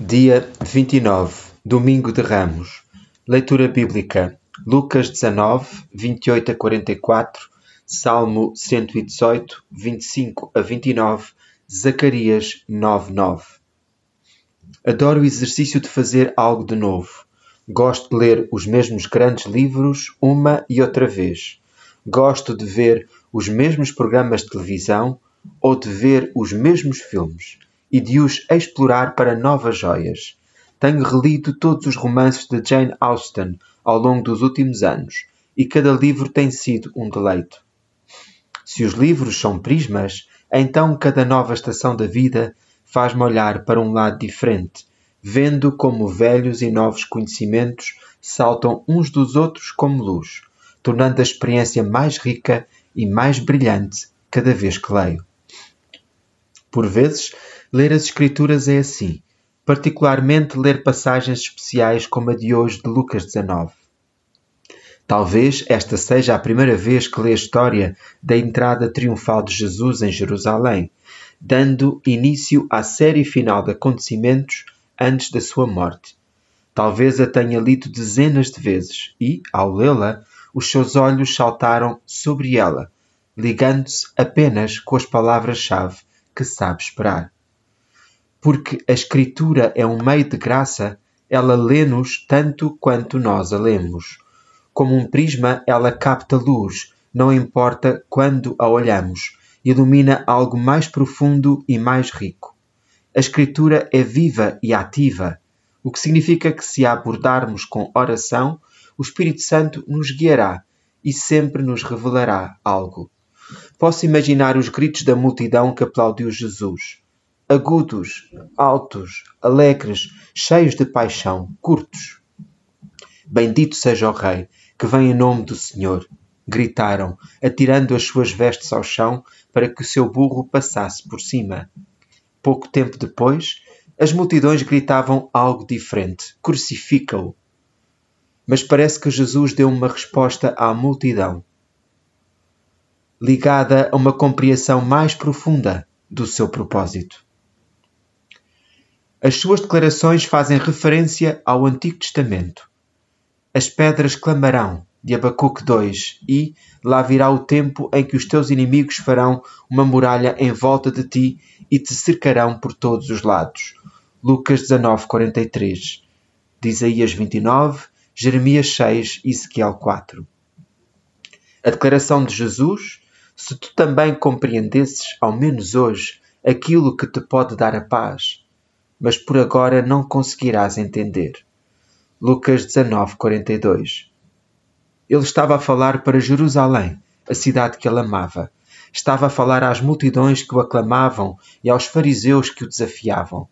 Dia 29, Domingo de Ramos. Leitura bíblica: Lucas 19, 28 a 44, Salmo 118, 25 a 29, Zacarias 9, 9. Adoro o exercício de fazer algo de novo. Gosto de ler os mesmos grandes livros uma e outra vez. Gosto de ver os mesmos programas de televisão ou de ver os mesmos filmes e de os explorar para novas joias. Tenho relido todos os romances de Jane Austen ao longo dos últimos anos e cada livro tem sido um deleite. Se os livros são prismas, então cada nova estação da vida faz-me olhar para um lado diferente, vendo como velhos e novos conhecimentos saltam uns dos outros como luz, tornando a experiência mais rica e mais brilhante cada vez que leio. Por vezes, Ler as Escrituras é assim, particularmente ler passagens especiais como a de hoje de Lucas 19. Talvez esta seja a primeira vez que lê a história da entrada triunfal de Jesus em Jerusalém, dando início à série final de acontecimentos antes da sua morte. Talvez a tenha lido dezenas de vezes e, ao lê-la, os seus olhos saltaram sobre ela, ligando-se apenas com as palavras-chave que sabe esperar porque a Escritura é um meio de graça, ela lê-nos tanto quanto nós a lemos. Como um prisma, ela capta luz, não importa quando a olhamos, ilumina algo mais profundo e mais rico. A Escritura é viva e ativa, o que significa que, se a abordarmos com oração, o Espírito Santo nos guiará e sempre nos revelará algo. Posso imaginar os gritos da multidão que aplaudiu Jesus agudos, altos, alegres, cheios de paixão, curtos. Bendito seja o Rei, que vem em nome do Senhor, gritaram, atirando as suas vestes ao chão para que o seu burro passasse por cima. Pouco tempo depois, as multidões gritavam algo diferente: Crucifica-o! Mas parece que Jesus deu uma resposta à multidão, ligada a uma compreensão mais profunda do seu propósito. As suas declarações fazem referência ao Antigo Testamento. As pedras clamarão, de Abacuque 2, e lá virá o tempo em que os teus inimigos farão uma muralha em volta de ti e te cercarão por todos os lados. Lucas 19, 43. De Isaías 29, Jeremias 6 e Ezequiel 4. A declaração de Jesus, se tu também compreendesses, ao menos hoje, aquilo que te pode dar a paz, mas por agora não conseguirás entender. Lucas 19:42 Ele estava a falar para Jerusalém, a cidade que ele amava. Estava a falar às multidões que o aclamavam e aos fariseus que o desafiavam.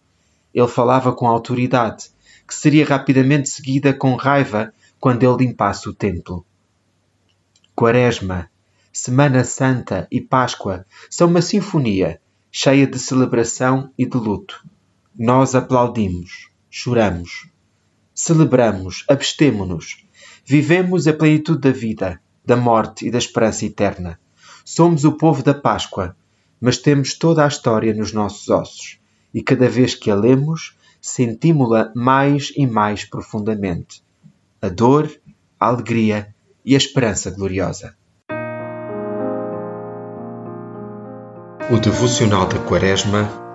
Ele falava com autoridade, que seria rapidamente seguida com raiva quando ele limpasse o templo. Quaresma, Semana Santa e Páscoa são uma sinfonia cheia de celebração e de luto nós aplaudimos, choramos, celebramos, abstemo-nos, vivemos a plenitude da vida, da morte e da esperança eterna. Somos o povo da Páscoa, mas temos toda a história nos nossos ossos e cada vez que a lemos, sentimos-la mais e mais profundamente. A dor, a alegria e a esperança gloriosa. O devocional da Quaresma